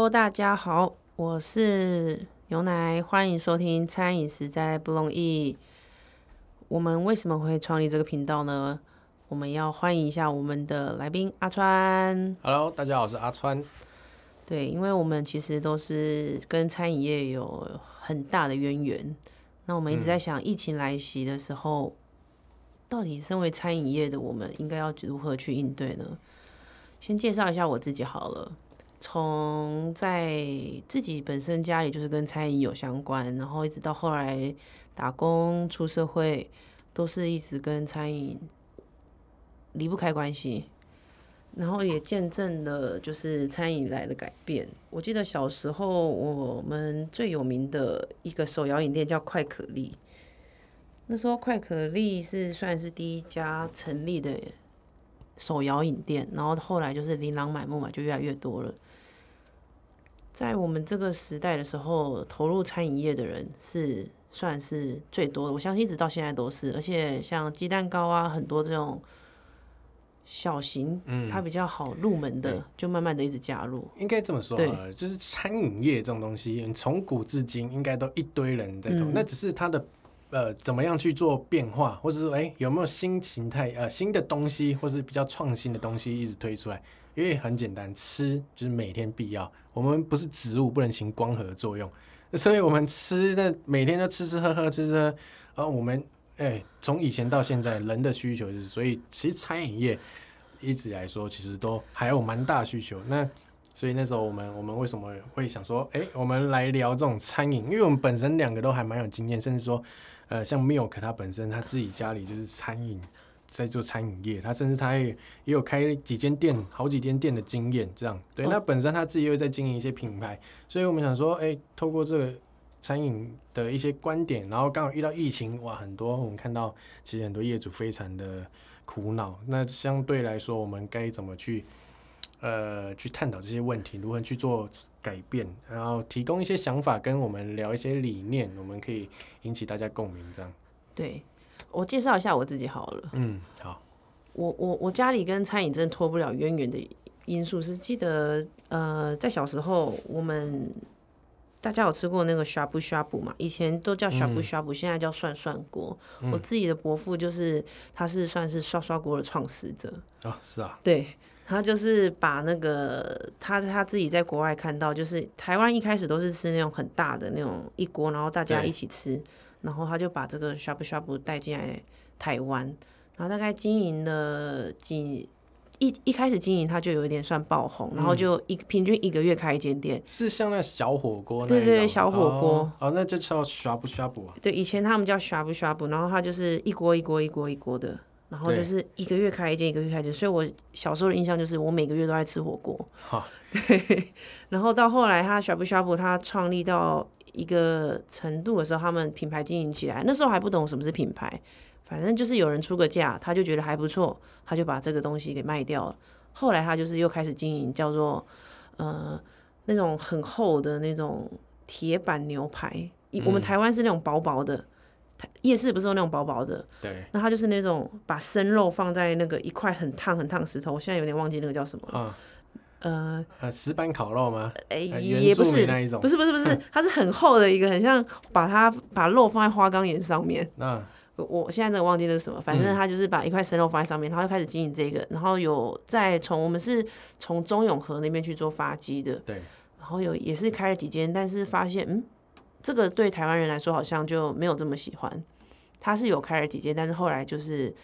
Hello，大家好，我是牛奶，欢迎收听《餐饮实在不容易》。我们为什么会创立这个频道呢？我们要欢迎一下我们的来宾阿川。Hello，大家好，我是阿川。对，因为我们其实都是跟餐饮业有很大的渊源。那我们一直在想，疫情来袭的时候，到底身为餐饮业的我们应该要如何去应对呢？先介绍一下我自己好了。从在自己本身家里就是跟餐饮有相关，然后一直到后来打工出社会，都是一直跟餐饮离不开关系。然后也见证了就是餐饮来的改变。我记得小时候我们最有名的一个手摇饮店叫快可丽，那时候快可丽是算是第一家成立的手摇饮店，然后后来就是琳琅满目嘛，就越来越多了。在我们这个时代的时候，投入餐饮业的人是算是最多的，我相信一直到现在都是。而且像鸡蛋糕啊，很多这种小型，它比较好入门的，就慢慢的一直加入。应该这么说对好了，就是餐饮业这种东西，从古至今应该都一堆人在投，嗯那只是它的呃怎么样去做变化，或者说哎、有没有新形态呃新的东西，或是比较创新的东西一直推出来。因为很简单，吃就是每天必要。我们不是植物，不能行光合作用，所以我们吃的每天都吃吃喝喝，吃吃喝。呃，我们哎，从以前到现在，人的需求就是，所以其实餐饮业一直来说，其实都还有蛮大需求。那所以那时候我们我们为什么会想说，哎、我们来聊这种餐饮？因为我们本身两个都还蛮有经验，甚至说，呃，像 Milk 他本身他自己家里就是餐饮，在做餐饮业，他甚至他也也有开几间店，好几间店的经验，这样对。哦那本身他自己又在经营一些品牌，所以我们想说，哎、透过这个餐饮的一些观点，然后刚好遇到疫情，哇，很多我们看到其实很多业主非常的苦恼。那相对来说，我们该怎么去呃去探讨这些问题，如何去做改变，然后提供一些想法，跟我们聊一些理念，我们可以引起大家共鸣，这样。对我介绍一下我自己好了。嗯，好，我我我家里跟餐饮真的脱不了渊源的因素是，记得呃，在小时候我们大家有吃过那个 shabu shabu 嘛？以前都叫 shabu shabu，、现在叫涮涮锅。我自己的伯父就是他是算是刷刷锅的创始者，哦，是啊，对。他就是把那个他他自己在国外看到，就是台湾一开始都是吃那种很大的那种一锅，然后大家一起吃，然后他就把这个 shabu shabu 带进来台湾，然后大概经营了几一一开始经营他就有一点算爆红，然后就一平均一个月开一间店。是像那小火锅那对对一种小火锅哦，哦那就叫刷不刷不啊？对，以前他们叫 shabu shabu，然后他就是一锅一锅一锅一锅的，然后就是一个月开一间，一个月开一间，所以我小时候的印象就是我每个月都在吃火锅。哈，对，然后到后来他 shabu shabu 他创立到一个程度的时候，他们品牌经营起来，那时候还不懂什么是品牌，反正就是有人出个价，他就觉得还不错，他就把这个东西给卖掉了。后来他就是又开始经营叫做呃那种很厚的那种铁板牛排，以我们台湾是那种薄薄的。夜市不是有那种薄薄的，对那他就是那种把生肉放在那个一块很烫很烫石头，我现在有点忘记那个叫什么了。啊，呃，呃，石板烤肉吗？哎、呃也不是那一种不是不是不是，它是很厚的一个，很像把它把肉放在花岗岩上面。那我我现在真的忘记那是什么，反正他就是把一块生肉放在上面，然后就开始经营这个，然后有再从我们是从中永和那边去做发鸡的，对，然后有也是开了几间，但是发现嗯，这个对台湾人来说好像就没有这么喜欢。他是有开了几间，但是后来就是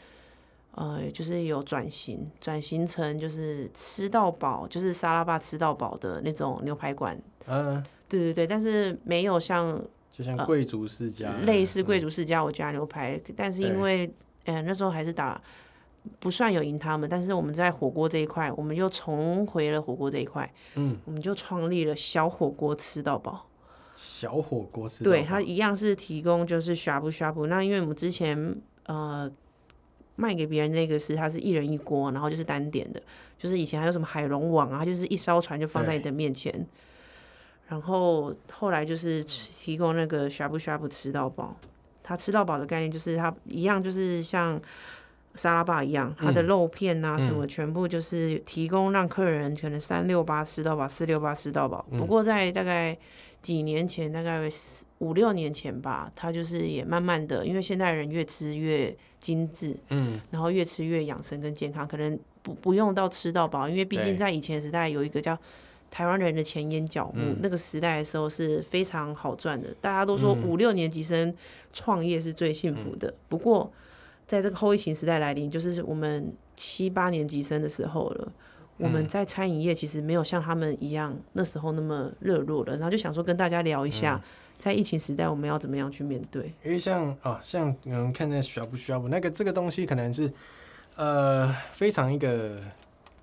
呃，就是有转型，转型成就是吃到饱，就是沙拉吧吃到饱的那种牛排馆。嗯，对对对，但是没有像就像贵族世家呃类似贵族，世家我家牛排，但是因为呃那时候还是打不算有赢他们，但是我们在火锅这一块，我们又重回了火锅这一块，嗯，我们就创立了小火锅吃到饱。小火锅是对，它一样是提供就是呷哺呷哺。那因为我们之前呃卖给别人那个是它是一人一锅，然后就是单点的，就是以前还有什么海龙王啊，就是一艘船就放在你的面前。然后后来就是提供那个呷哺呷哺吃到饱。它吃到饱的概念就是它一样就是像沙拉吧一样，它的嗯肉片啊什嗯么，全部就是提供让客人可能三六八吃到饱，四六八吃到饱。嗯不过在大概几年前，大概五六年前吧，他就是也慢慢的，因为现代人越吃越精致，嗯，然后越吃越养生跟健康，可能不不用到吃到饱，因为毕竟在以前时代有一个叫台湾人的前眼角目，嗯那个时代的时候是非常好赚的。大家都说嗯五六年级生创业是最幸福的，不过在这个后疫情时代来临，就是我们七八年级生的时候了。我们嗯。在餐饮业其实没有像他们一样那时候那么热络了，然后就想说跟大家聊一嗯。下，在疫情时代我们要怎么样去面对。因为像哦，像有人看在需要不需要不那个这个东西可能是呃非常一个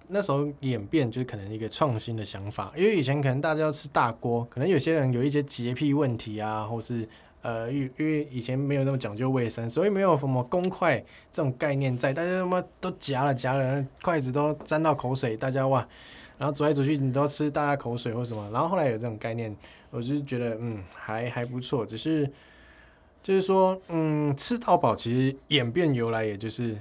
那时候演变就是可能一个创新的想法，因为以前可能大家要吃大锅，可能有些人有一些洁癖问题啊，或是呃因因为以前没有那么讲究卫生，所以没有什么公筷这种概念在，大家他妈都夹了夹了，筷子都沾到口水，大家哇。然后走来走去，你都吃大家口水或什么，然后后来有这种概念，我就觉得嗯还还不错，只是就是说，嗯，吃到饱其实演变由来也就是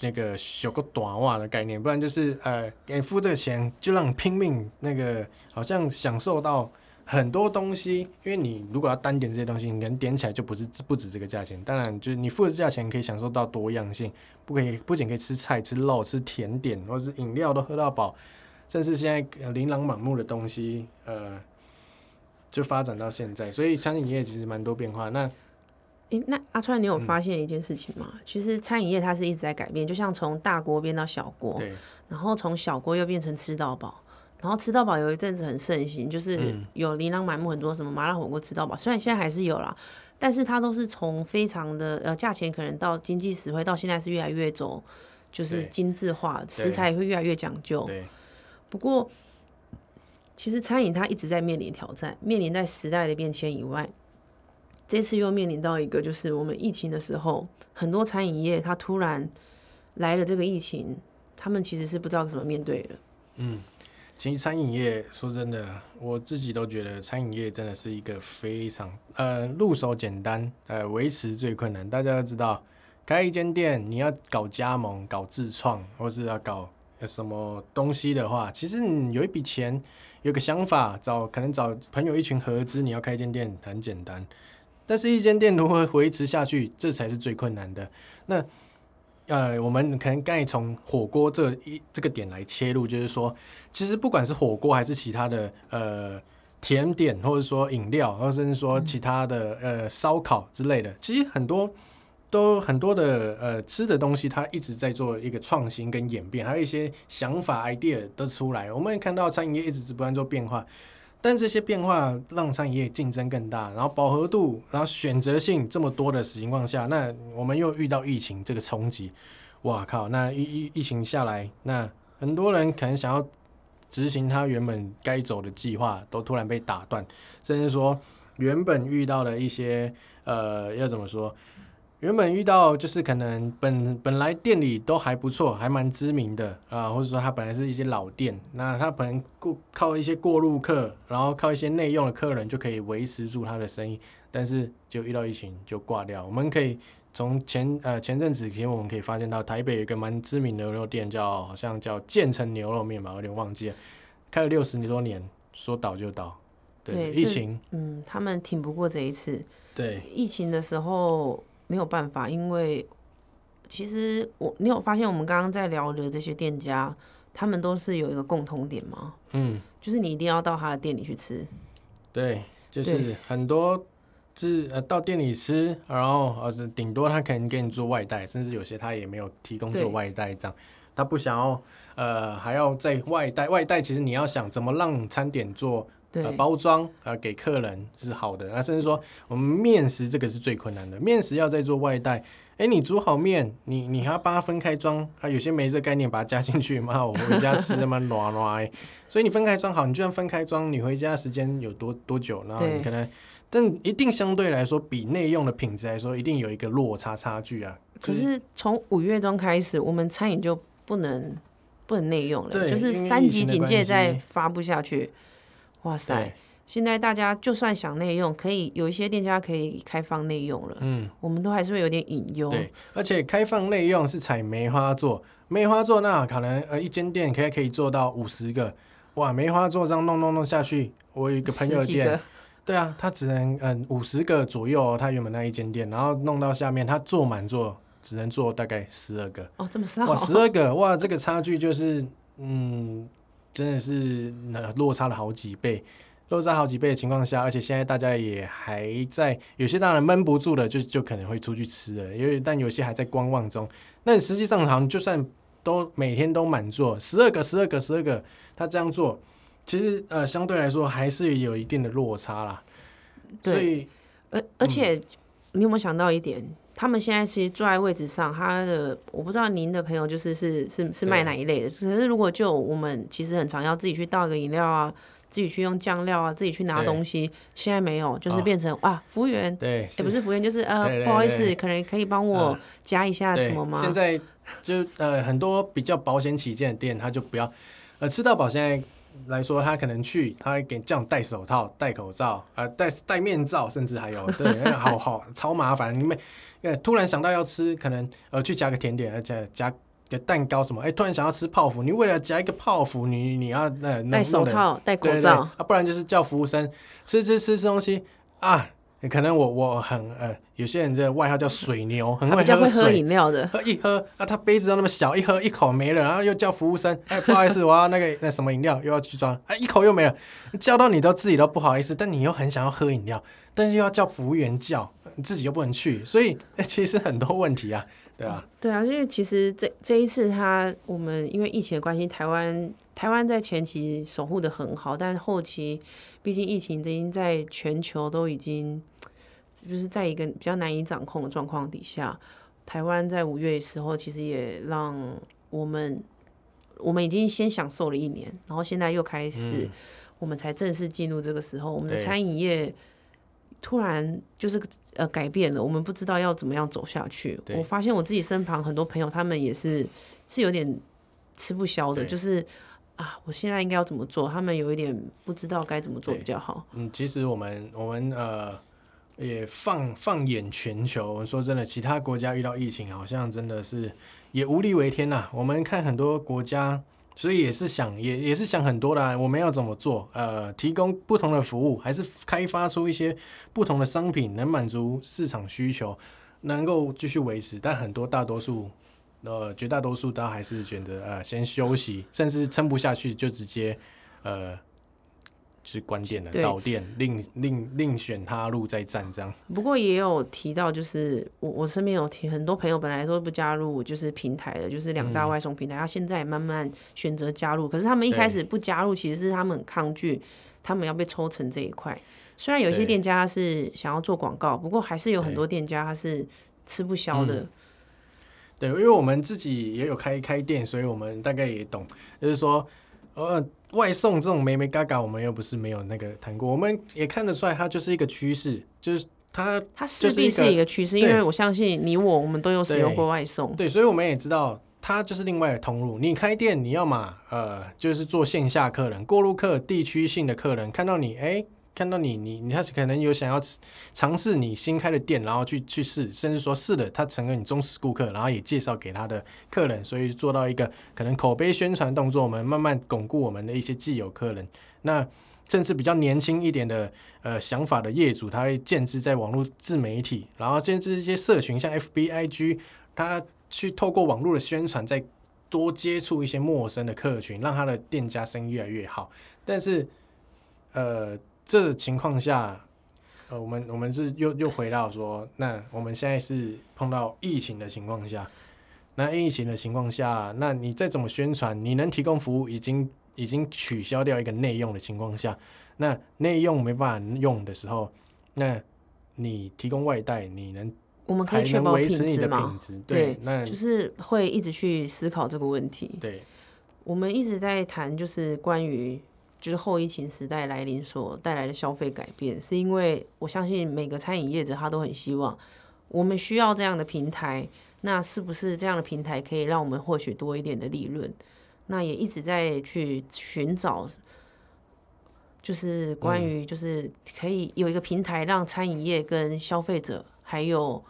那个修个短袜的概念，不然就是呃，给付这个钱就让你拼命那个，好像享受到很多东西。因为你如果要单点这些东西，你可能点起来就不是不止这个价钱。当然，就是你付的价钱可以享受到多样性，不可以不仅可以吃菜、吃肉、吃甜点，或者是饮料都喝到饱，甚至现在呃琳琅满目的东西，呃。就发展到现在，所以餐饮业其实蛮多变化。那诶，那阿川，你有嗯发现一件事情吗？其实餐饮业它是一直在改变，就像从大锅变到小锅，对，然后从小锅又变成吃到饱，然后吃到饱有一阵子很盛行，就是嗯有琳琅满目很多什么麻辣火锅吃到饱，虽然现在还是有啦，但是它都是从非常的呃价钱可能到经济实惠，到现在是越来越走就是精致化，食材也会越来越讲究。对，不过，其实餐饮它一直在面临挑战，面临在时代的变迁以外，这次又面临到一个，就是我们疫情的时候，很多餐饮业它突然来了这个疫情，他们其实是不知道怎么面对的。嗯，其实餐饮业说真的，我自己都觉得餐饮业真的是一个非常呃入手简单，呃维持最困难。大家都知道，开一间店你要搞加盟、搞自创，或是要搞什么东西的话，其实你有一笔钱，有个想法，找可能找朋友一群合资，你要开一间店很简单。但是，一间店如何维持下去，这才是最困难的。那呃，我们可能刚才从火锅这一这个点来切入，就是说，其实不管是火锅还是其他的呃甜点，或者说饮料，或者甚至说其他的呃烧烤之类的，其实很多都很多的呃吃的东西，它一直在做一个创新跟演变，还有一些想法 idea 都出来。我们也看到餐饮业一直不断做变化。但这些变化让餐饮业竞争更大，然后饱和度，然后选择性这么多的情况下，那我们又遇到疫情这个冲击，哇靠！那疫疫疫情下来，那很多人可能想要执行他原本该走的计划，都突然被打断，甚至说原本遇到的一些呃，要怎么说？原本遇到就是可能本本来店里都还不错，还蛮知名的啊，或者说它本来是一些老店，那它可能过靠一些过路客，然后靠一些内用的客人就可以维持住它的生意，但是就遇到疫情就挂掉。我们可以从前呃前阵子，其实我们可以发现到台北有一个蛮知名的牛肉店叫好像叫建成牛肉面吧，有点忘记了，开了六十多年，说倒就倒。对，疫情，嗯，他们挺不过这一次。对，疫情的时候没有办法，因为其实我你有发现我们刚刚在聊的这些店家，他们都是有一个共同点吗？嗯，就是你一定要到他的店里去吃。对，就是很多是呃到店里吃，然后呃是顶多他可能给你做外带，甚至有些他也没有提供做外带这样，他不想要呃还要在外带，外带其实你要想怎么让餐点做对，呃包装呃给客人是好的，那甚至说我们面食这个是最困难的，面食要再做外带。哎，你煮好面，你你还要帮它分开装啊？有些没这概念，把它加进去，妈，我回家吃他妈软软。所以你分开装好，你就算分开装，你回家时间有多多久？然后你对可能，但一定相对来说比内用的品质来说，一定有一个落差差距啊。可是从五月中开始，我们餐饮就不能不能内用了，就是三级警戒疫情的关系再发布下去。哇塞对！现在大家就算想内用，可以有一些店家可以开放内用了，嗯，我们都还是会有点隐忧。对，而且开放内用是采梅花座，梅花座那可能呃一间店可以可以做到五十个，哇，梅花座这样弄弄弄下去，我有一个朋友的店对啊，他只能嗯五十个左右哦，他原本那一间店，然后弄到下面他坐满座只能坐大概十二个，哦，这么少。哇，，十二个哇，这个差距就是嗯，真的是呃落差了好几倍。落差好几倍的情况下，而且现在大家也还在，有些当然闷不住了，就就可能会出去吃了，因为但有些还在观望中。那实际上好像就算都每天都满座，十二个、十二个、十二个，他这样做，其实呃相对来说还是有一定的落差啦。对所以而而且你有没有想到一点？他们现在其实坐在位置上，他的我不知道您的朋友就是是是是卖哪一类的。可是如果就我们其实很常要自己去倒个饮料啊，自己去用酱料啊，自己去拿东西，现在没有，就是哦变成、啊，服务员对，也不是服务员，就是呃不好意思，可能可以帮我嗯加一下什么吗？现在就呃很多比较保险起见的店，他就不要呃吃到饱现在来说，他可能去他会给叫你戴手套、戴口罩、呃戴戴面罩，甚至还有对，那好好超麻烦。你们呃突然想到要吃，可能呃去夹个甜点，而且夹个蛋糕什么，哎、突然想要吃泡芙，你为了夹一个泡芙，你你要呃弄戴手套、戴口罩，啊，不然就是叫服务生吃吃吃吃东西啊。可能我我很呃，有些人的外号叫水牛，很会喝水。饮料的。喝一喝啊，他杯子都那么小，一喝一口没了，然后又叫服务生，哎，不好意思，我要那个那什么饮料，又要去装，哎，一口又没了，叫到你都自己都不好意思，但你又很想要喝饮料，但是又要叫服务员叫，你自己又不能去，所以、哎其实很多问题啊，对啊，对啊，因为其实这这一次他我们因为疫情的关系，台湾台湾在前期守护的很好，但后期毕竟疫情已经在全球都已经就是在一个比较难以掌控的状况底下，台湾在五月的时候其实也让我们我们已经先享受了一年，然后现在又开始、嗯我们才正式进入这个时候，我们的餐饮业。突然就是呃改变了，我们不知道要怎么样走下去。我发现我自己身旁很多朋友，他们也是是有点吃不消的，就是啊，我现在应该要怎么做？他们有一点不知道该怎么做比较好。嗯，其实我们我们呃也放放眼全球，说真的，其他国家遇到疫情，好像真的是也无力为天呐、我们看很多国家，所以也是想也也是想很多的、我们要怎么做？呃，提供不同的服务，还是开发出一些不同的商品，能满足市场需求，能够继续维持。但很多大多数。呃，绝大多数都还是选择呃先休息，甚至撑不下去就直接呃是关店了，对倒店，另另另选他路再战这样。不过也有提到，就是我我身边有提很多朋友本来说不加入就是平台的，就是两大外送平台，他现在也慢慢选择加入。可是他们一开始不加入，其实是他们很抗拒，他们要被抽成这一块。虽然有一些店家是想要做广告，不过还是有很多店家他是吃不消的。对，因为我们自己也有开开店，所以我们大概也懂，就是说，呃，外送这种美美嘎嘎，我们又不是没有那个谈过，我们也看得出来，它就是一个趋势，就是它它势必是一个趋势，因对为我相信你我我们都有使用对过外送。对，所以我们也知道，它就是另外的通路。你开店，你要嘛，呃，就是做线下客人、过路客、地区性的客人，看到你，哎，看到你，你你他可能有想要尝试你新开的店，然后去去试，甚至说试了，他成为你忠实顾客，然后也介绍给他的客人，所以做到一个可能口碑宣传动作，我们慢慢巩固我们的一些既有客人。那甚至比较年轻一点的呃想法的业主，他会建制在网络自媒体，然后建制一些社群，像 FBIG，他去透过网络的宣传，再多接触一些陌生的客群，让他的店家生意越来越好。但是，呃，这情况下，呃，我们我们是又又回到说，那我们现在是碰到疫情的情况下，那疫情的情况下，那你再怎么宣传，你能提供服务已经已经取消掉一个内用的情况下，那内用没办法用的时候，那你提供外带，你能我们可以确保品维持你的质嘛品？质？对那就是会一直去思考这个问题。对我们一直在谈，就是关于就是后疫情时代来临所带来的消费改变，是因为我相信每个餐饮业者他都很希望，我们需要这样的平台，那是不是这样的平台可以让我们获取多一点的利润？那也一直在去寻找就是关于就是可以有一个平台让餐饮业跟消费者还有。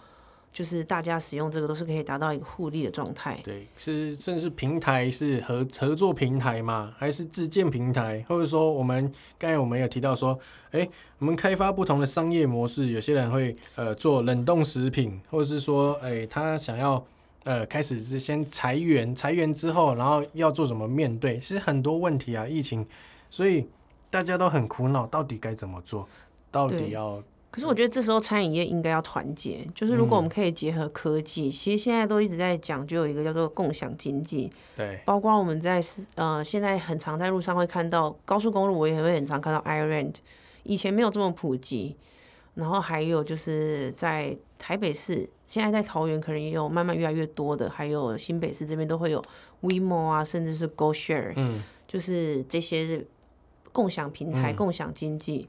就是大家使用这个都是可以达到一个互利的状态。对，是甚至平台是合合作平台嘛？还是自建平台？或者说我们刚才我们有提到说，哎，我们开发不同的商业模式，有些人会呃做冷冻食品，或者是说，哎，他想要呃开始是先裁员，裁员之后，然后要做什么面对？其实很多问题啊，疫情，所以大家都很苦恼，到底该怎么做？到底要？可是我觉得这时候餐饮业应该要团结，就是如果我们可以结合科技，其实现在都一直在讲，就有一个叫做共享经济。对，包括我们在呃现在很常在路上会看到高速公路，我也会很常看到 Iron，以前没有这么普及。然后还有就是在台北市，现在在桃园可能也有慢慢越来越多的，还有新北市这边都会有 WeMo 啊，甚至是 GoShare，嗯，就是这些共享平台、共享经济。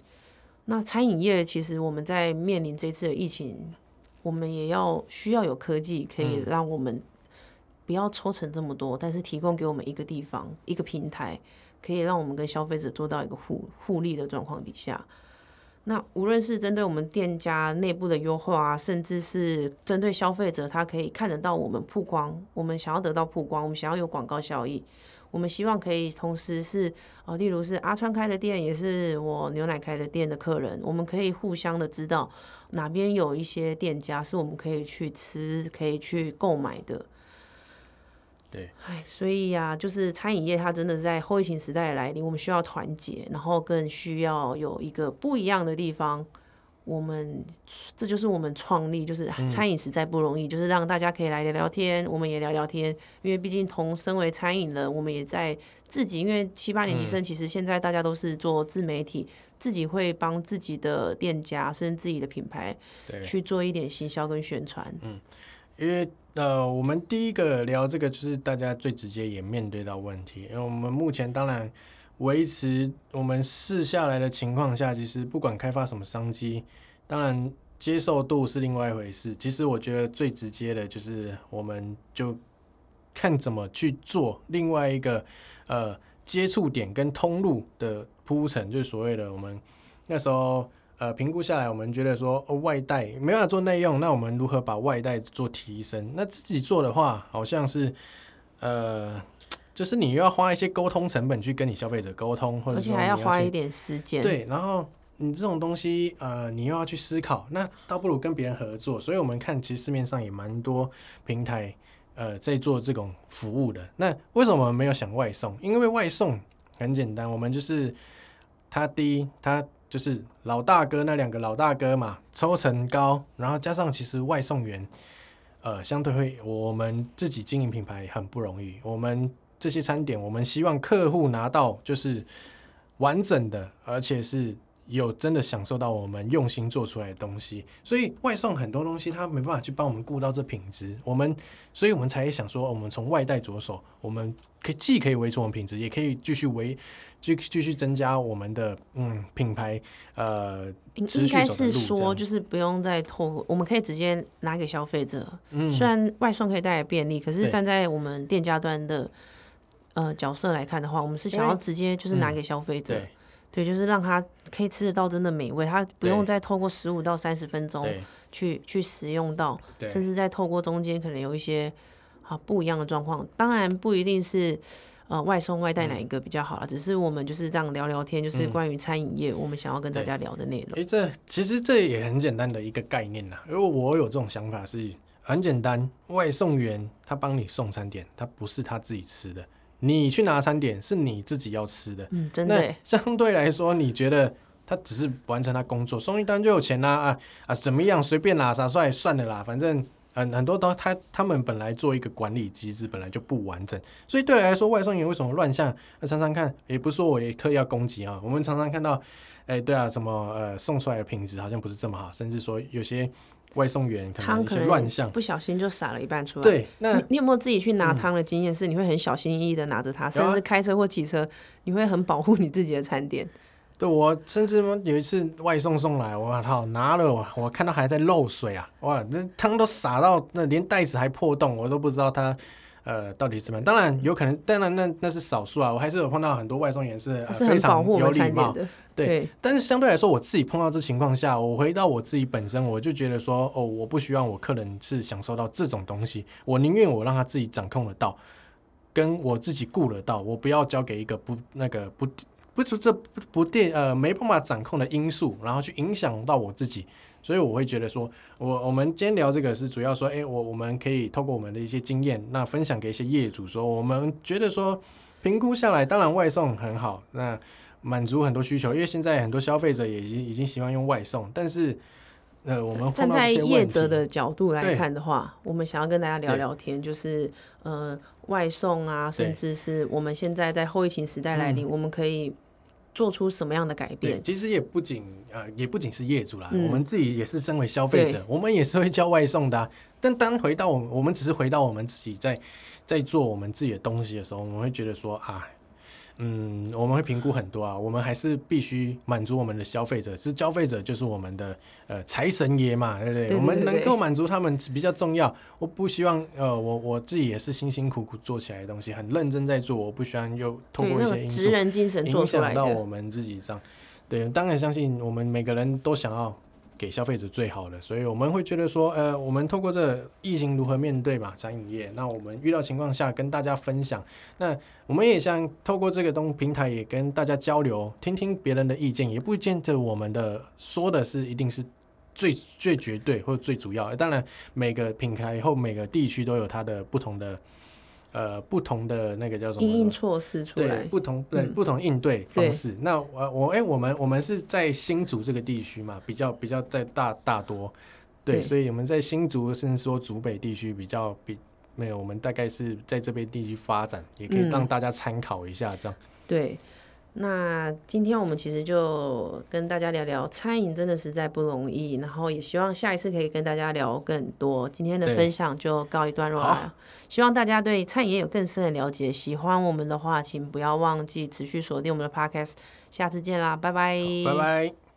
那餐饮业其实我们在面临这次的疫情，我们也要需要有科技可以让我们不要抽成这么多，但是提供给我们一个地方一个平台，可以让我们跟消费者做到一个互互利的状况底下。那无论是针对我们店家内部的优化啊，甚至是针对消费者，他可以看得到我们曝光，我们想要得到曝光，我们想要有广告效益。我们希望可以同时是，呃，例如是阿川开的店，也是我牛奶开的店的客人，我们可以互相的知道哪边有一些店家是我们可以去吃、可以去购买的。对，哎，所以呀，就是餐饮业它真的是在后疫情时代来临，我们需要团结，然后更需要有一个不一样的地方。我们这就是我们创立，就是餐饮实在不容易，就是让大家可以来聊聊天，我们也聊聊天。因为毕竟同身为餐饮人，我们也在自己，因为七八年级生其实现在大家都是做自媒体，自己会帮自己的店家甚至自己的品牌去做一点行销跟宣传。嗯，因为呃，我们第一个聊这个就是大家最直接也面对到问题，因为我们目前当然。维持我们试下来的情况下，其实不管开发什么商机，当然接受度是另外一回事。其实我觉得最直接的就是，我们就看怎么去做另外一个呃接触点跟通路的铺陈，就是所谓的我们那时候呃评估下来，我们觉得说外带没办法做内用，那我们如何把外带做提升？那自己做的话，好像是呃。就是你又要花一些沟通成本去跟你消费者沟通，或者而且还要花一点时间。对，然后你这种东西，呃，你又要去思考，那倒不如跟别人合作。所以我们看，其实市面上也蛮多平台，呃，在做这种服务的。那为什么我们没有想外送？因为外送很简单，我们就是他第一，他就是老大哥那两个老大哥嘛，抽成高，然后加上其实外送员，呃，相对会我们自己经营品牌很不容易，我们。这些餐点，我们希望客户拿到就是完整的，而且是有真的享受到我们用心做出来的东西。所以外送很多东西，他没办法去帮我们顾到这品质。我们，所以我们才想说，我们从外带着手，我们可以既可以维持我们品质，也可以继续维继继续增加我们的嗯品牌呃。应该是说，就是不用再透过，我们可以直接拿给消费者。嗯，虽然外送可以带来便利，可是站在我们店家端的。呃，角色来看的话，我们是想要直接就是拿给消费者，对，就是让他可以吃得到真的美味，他不用再透过十五到三十分钟去去食用到，甚至再透过中间可能有一些啊不一样的状况。当然不一定是呃外送外带哪一个比较好了，只是我们就是这样聊聊天，就是关于餐饮业我们想要跟大家聊的内容。哎，这其实这也很简单的一个概念呐，因为我有这种想法是很简单，外送员他帮你送餐点，他不是他自己吃的。你去拿餐点是你自己要吃的，嗯，真的。相对来说，你觉得他只是完成他工作，送一单就有钱啦啊啊，怎么样？随便啦，啥帅算了啦，反正很很多都他他们本来做一个管理机制本来就不完整，所以对来说，外送员为什么乱象？那常常看，也不是说我也特意要攻击啊，我们常常看到，哎，对啊，什么呃送出来的品质好像不是这么好，甚至说有些。外送员可能一些乱象，不小心就洒了一半出来。对，那你有没有自己去拿汤的经验？是你会很小心翼翼的拿着它，甚至开车或骑车，你会很保护你自己的餐点。对我甚至有一次外送送来，我靠，拿了我我看到还在漏水啊！哇，那汤都洒到那连袋子还破洞，我都不知道它呃到底怎么样。当然有可能，当然那那是少数啊，我还是有碰到很多外送员是非常有礼貌的。对，但是相对来说，我自己碰到这情况下，我回到我自己本身，我就觉得说，哦，我不希望我客人是享受到这种东西，我宁愿我让他自己掌控得到，跟我自己顾得到，我不要交给一个不那个不不是这不不电呃没办法掌控的因素，然后去影响到我自己。所以我会觉得说，我我们今天聊这个是主要说，哎，我我们可以透过我们的一些经验，那分享给一些业主说，我们觉得说评估下来，当然外送很好，那。满足很多需求，因为现在很多消费者也已经已经喜欢用外送，但是呃，我们站在业者的角度来看的话，我们想要跟大家聊聊天，就是呃，外送啊，甚至是我们现在在后疫情时代来临，我们可以做出什么样的改变？其实也不仅呃，也不仅是业主啦，我们自己也是身为消费者，我们也是会叫外送的。但当回到我们，我们只是回到我们自己在在做我们自己的东西的时候，我们会觉得说啊。嗯，我们会评估很多啊，我们还是必须满足我们的消费者，是消费者就是我们的呃财神爷嘛，对不对？我们能够满足他们比较重要。我不希望呃，我我自己也是辛辛苦苦做起来的东西，很认真在做，我不希望又通过一些因素影响到我们自己上。对，当然相信我们每个人都想要。给消费者最好的，所以我们会觉得说，呃，我们透过这疫情如何面对嘛，餐饮业，那我们遇到情况下跟大家分享，那我们也想透过这个东平台也跟大家交流，听听别人的意见，也不见得我们的说的是一定是最最绝对或最主要，当然每个品牌或每个地区都有它的不同的。呃，不同的那个叫什么？应措施出来，不同对不同应对方式。那我我哎，我们我们是在新竹这个地区嘛，比较比较在大大多，对，所以我们在新竹甚至说竹北地区比较比没有，我们大概是在这边地区发展，也可以让大家参考一下这样。对。那今天我们其实就跟大家聊聊餐饮，真的实在不容易。然后也希望下一次可以跟大家聊更多。今天的分享就告一段落了，希望大家对餐饮业有更深的了解。喜欢我们的话，请不要忘记持续锁定我们的 Podcast。下次见啦，拜拜，拜拜。